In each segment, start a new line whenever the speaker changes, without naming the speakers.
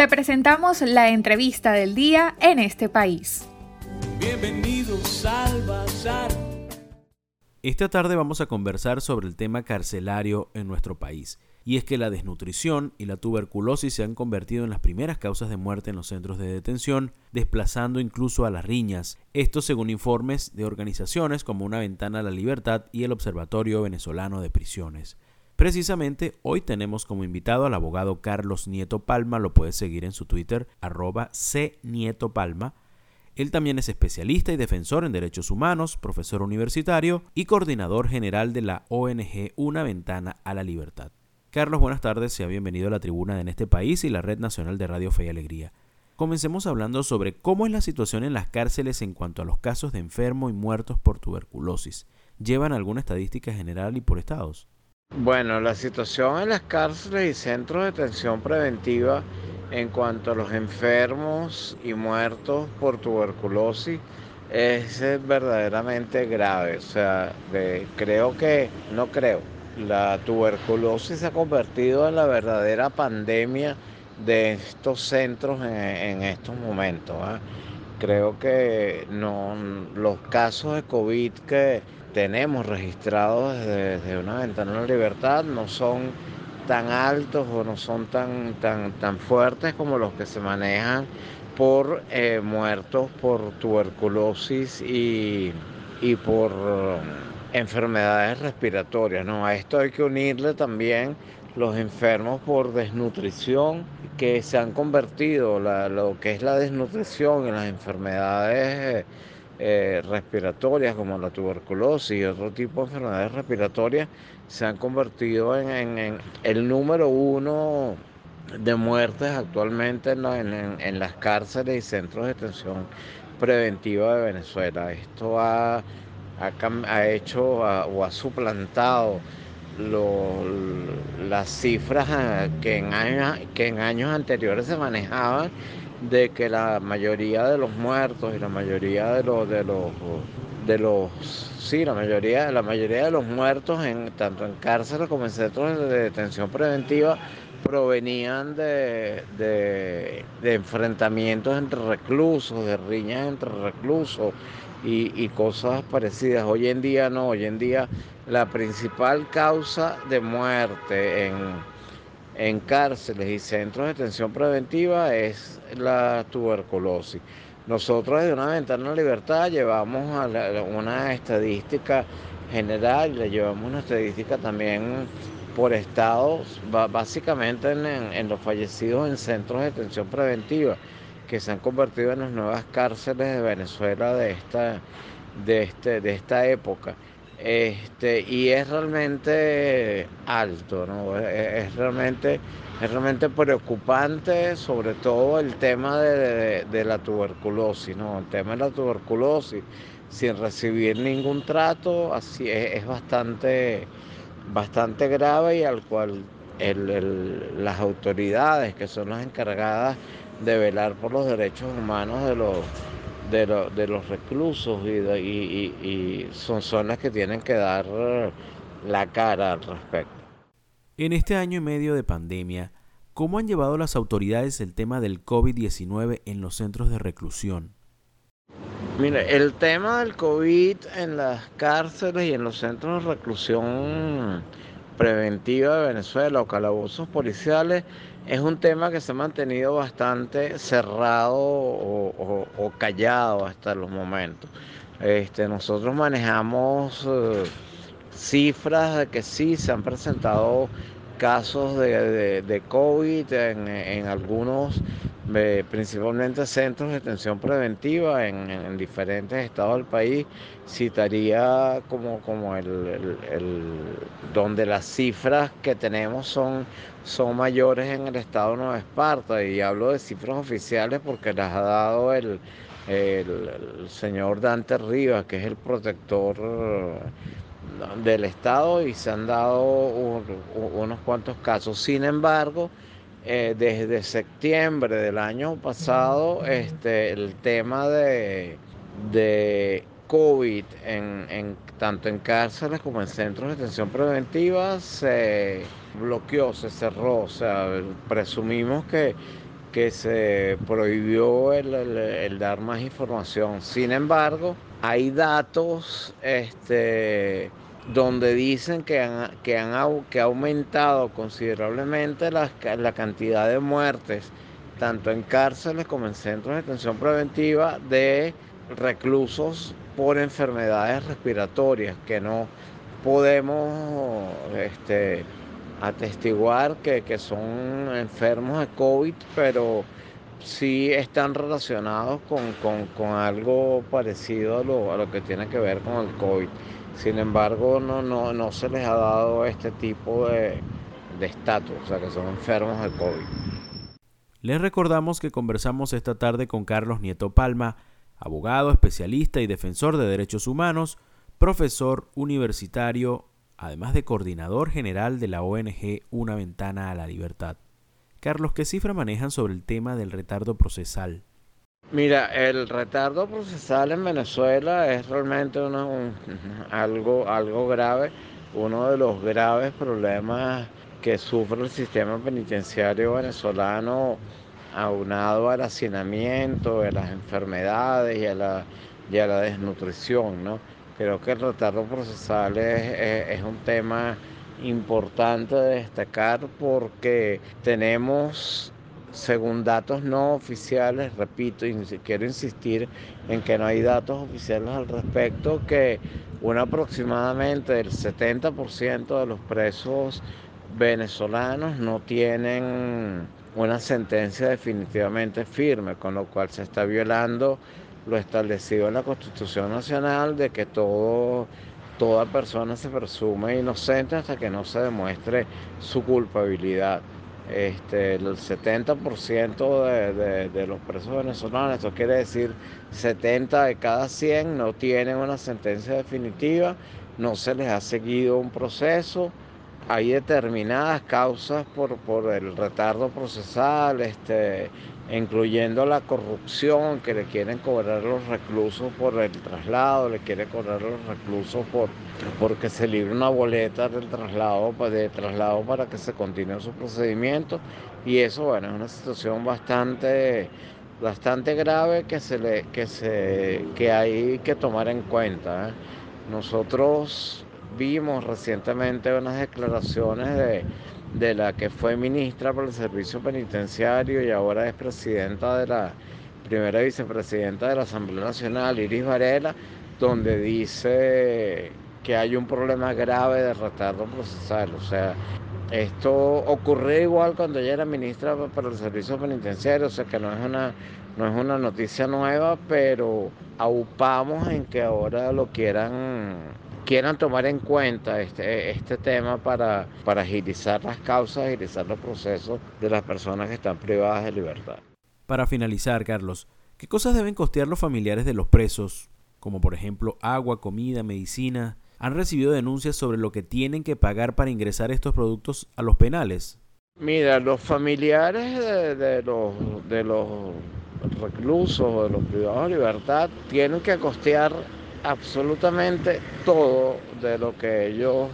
Te presentamos la entrevista del día en este país.
Bienvenidos al Bazar.
Esta tarde vamos a conversar sobre el tema carcelario en nuestro país. Y es que la desnutrición y la tuberculosis se han convertido en las primeras causas de muerte en los centros de detención, desplazando incluso a las riñas. Esto según informes de organizaciones como Una Ventana a la Libertad y el Observatorio Venezolano de Prisiones. Precisamente hoy tenemos como invitado al abogado Carlos Nieto Palma, lo puedes seguir en su Twitter, arroba cnietopalma. Él también es especialista y defensor en derechos humanos, profesor universitario y coordinador general de la ONG Una Ventana a la Libertad. Carlos, buenas tardes, sea bienvenido a la tribuna de En este país y la Red Nacional de Radio Fe y Alegría. Comencemos hablando sobre cómo es la situación en las cárceles en cuanto a los casos de enfermos y muertos por tuberculosis. ¿Llevan alguna estadística general y por estados?
Bueno, la situación en las cárceles y centros de detención preventiva en cuanto a los enfermos y muertos por tuberculosis es verdaderamente grave. O sea, creo que, no creo, la tuberculosis se ha convertido en la verdadera pandemia de estos centros en, estos momentos. ¿ah? Creo que no, los casos de COVID que tenemos registrados desde, una ventana de libertad no son tan altos o no son tan, tan, tan fuertes como los que se manejan por eh, muertos por tuberculosis y, y por um, enfermedades respiratorias. ¿no? A esto hay que unirle también los enfermos por desnutrición que se han convertido, lo que es la desnutrición en las enfermedades eh, respiratorias como la tuberculosis y otro tipo de enfermedades respiratorias se han convertido en, el número uno de muertes actualmente en, las cárceles y centros de detención preventiva de Venezuela. Esto ha, ha, hecho o ha suplantado las cifras que en, años, que en años anteriores se manejaban de que la mayoría de los muertos y la mayoría de los de los de los sí la mayoría la mayoría de los muertos en tanto en cárceles como en centros de detención preventiva provenían de, de, enfrentamientos entre reclusos, de riñas entre reclusos y, cosas parecidas. Hoy en día no, hoy en día la principal causa de muerte en, en cárceles y centros de detención preventiva es la tuberculosis. Nosotros desde una ventana de libertad llevamos una estadística general, le llevamos una estadística también por estados, básicamente en, los fallecidos en centros de detención preventiva, que se han convertido en las nuevas cárceles de Venezuela de esta, de este, de esta época. Este, y es realmente alto, ¿no? es, realmente, es realmente preocupante, sobre todo el tema de, la tuberculosis, ¿no? El tema de la tuberculosis, sin recibir ningún trato, así es, bastante, bastante grave y al cual las autoridades que son las encargadas de velar por los derechos humanos de los de, los reclusos y, son, son las que tienen que dar la cara al respecto.
En este año y medio de pandemia, ¿cómo han llevado las autoridades el tema del COVID-19 en los centros de reclusión?
Mire, el tema del COVID en las cárceles y en los centros de reclusión preventiva de Venezuela o calabozos policiales es un tema que se ha mantenido bastante cerrado o, callado hasta los momentos. Este, nosotros manejamos eh, cifras de que sí se han presentado casos de, COVID en, algunos, principalmente centros de detención preventiva en, diferentes estados del país. Citaría como, como el, donde las cifras que tenemos son, son mayores en el estado de Nueva Esparta y hablo de cifras oficiales porque las ha dado el, el señor Dante Rivas, que es el protector del Estado y se han dado unos cuantos casos. Sin embargo, eh, desde septiembre del año pasado, este, el tema de, de COVID en, tanto en cárceles como en centros de detención preventiva se bloqueó, se cerró. O sea, presumimos que, que se prohibió el, dar más información. Sin embargo, hay datos este, donde dicen que, han, que, han, que ha aumentado considerablemente la, la cantidad de muertes, tanto en cárceles como en centros de detención preventiva, de reclusos por enfermedades respiratorias, que no podemos este, atestiguar que, son enfermos de COVID, pero sí están relacionados con, algo parecido a lo, a lo, que tiene que ver con el COVID. Sin embargo, no, no, no se les ha dado este tipo de estatus, o sea, que son enfermos de COVID.
Les recordamos que conversamos esta tarde con Carlos Nieto Palma, abogado, especialista y defensor de derechos humanos, profesor universitario, además de coordinador general de la ONG Una Ventana a la Libertad. Carlos, ¿qué cifra manejan sobre el tema del retardo procesal?
Mira, el retardo procesal en Venezuela es realmente algo, algo grave, uno de los graves problemas que sufre el sistema penitenciario venezolano aunado al hacinamiento, a las enfermedades y a la, la desnutrición. ¿no? Creo que el retardo procesal es, un tema importante de destacar porque tenemos según datos no oficiales, repito, y quiero insistir en que no hay datos oficiales al respecto, que un aproximadamente el 70% de los presos venezolanos no tienen una sentencia definitivamente firme, con lo cual se está violando lo establecido en la Constitución Nacional de que todo, toda persona se presume inocente hasta que no se demuestre su culpabilidad. Este, el 70% de, de, los presos venezolanos, esto quiere decir 70 de cada 100 no tienen una sentencia definitiva, no se les ha seguido un proceso hay determinadas causas por, por el retardo procesal, este, incluyendo la corrupción que le quieren cobrar los reclusos por el traslado, le quieren cobrar los reclusos por porque se libre una boleta del traslado, pues, de traslado para que se continúe su procedimiento y eso bueno es una situación bastante bastante grave que se le que se que hay que tomar en cuenta. ¿eh? Nosotros vimos recientemente unas declaraciones de, la que fue ministra por el servicio penitenciario y ahora es presidenta de la primera vicepresidenta de la Asamblea Nacional, Iris Varela, donde dice que hay un problema grave de retardo procesal. O sea, esto ocurrió igual cuando ella era ministra para el servicio penitenciario, o sea que no es una, no es una noticia nueva, pero aupamos en que ahora lo quieran quieran tomar en cuenta este, este tema para, para agilizar las causas, agilizar los procesos de las personas que están privadas de libertad.
Para finalizar, Carlos, ¿qué cosas deben costear los familiares de los presos, como por ejemplo agua, comida, medicina? ¿Han recibido denuncias sobre lo que tienen que pagar para ingresar estos productos a los penales?
Mira, los familiares de, de los, de los reclusos, de los privados de libertad, tienen que costear absolutamente todo de lo que ellos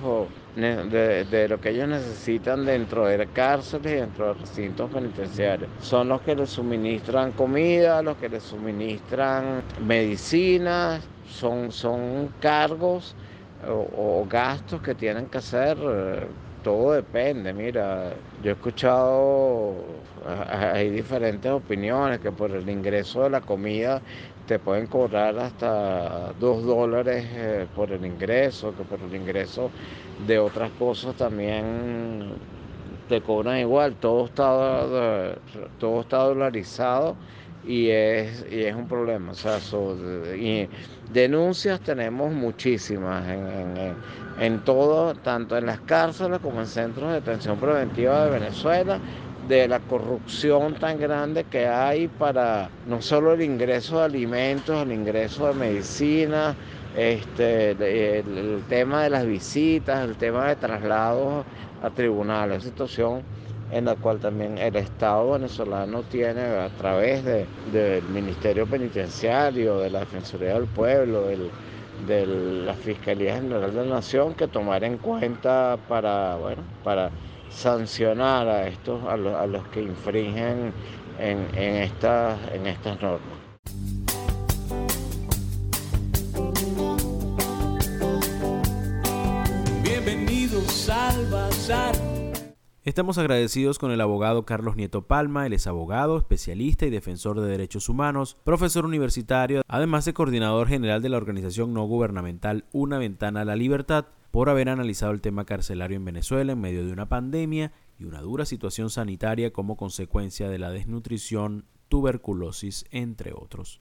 de, lo que ellos necesitan dentro de cárceles y dentro de recintos penitenciarios. Son los que les suministran comida, los que les suministran medicinas, son, son cargos o, o gastos que tienen que hacer. Todo depende, mira, yo he escuchado, hay diferentes opiniones que por el ingreso de la comida te pueden cobrar hasta dos dólares eh, por el ingreso, que por el ingreso de otras cosas también te cobran igual, todo está, todo está dolarizado y es, y es un problema. O sea, y denuncias tenemos muchísimas en, en todo, tanto en las cárceles como en centros de detención preventiva de Venezuela de la corrupción tan grande que hay para no solo el ingreso de alimentos, el ingreso de medicina, este, el, tema de las visitas, el tema de traslados a tribunales, situación en la cual también el Estado venezolano tiene a través del Ministerio Penitenciario, de la Defensoría del Pueblo, de la Fiscalía General de la Nación que tomar en cuenta para, bueno, para sancionar a estos, a, los que infringen en, en, estas, en estas normas.
Estamos agradecidos con el abogado Carlos Nieto Palma, él es abogado, especialista y defensor de derechos humanos, profesor universitario, además de coordinador general de la organización no gubernamental Una Ventana a la Libertad, por haber analizado el tema carcelario en Venezuela en medio de una pandemia y una dura situación sanitaria como consecuencia de la desnutrición, tuberculosis, entre otros.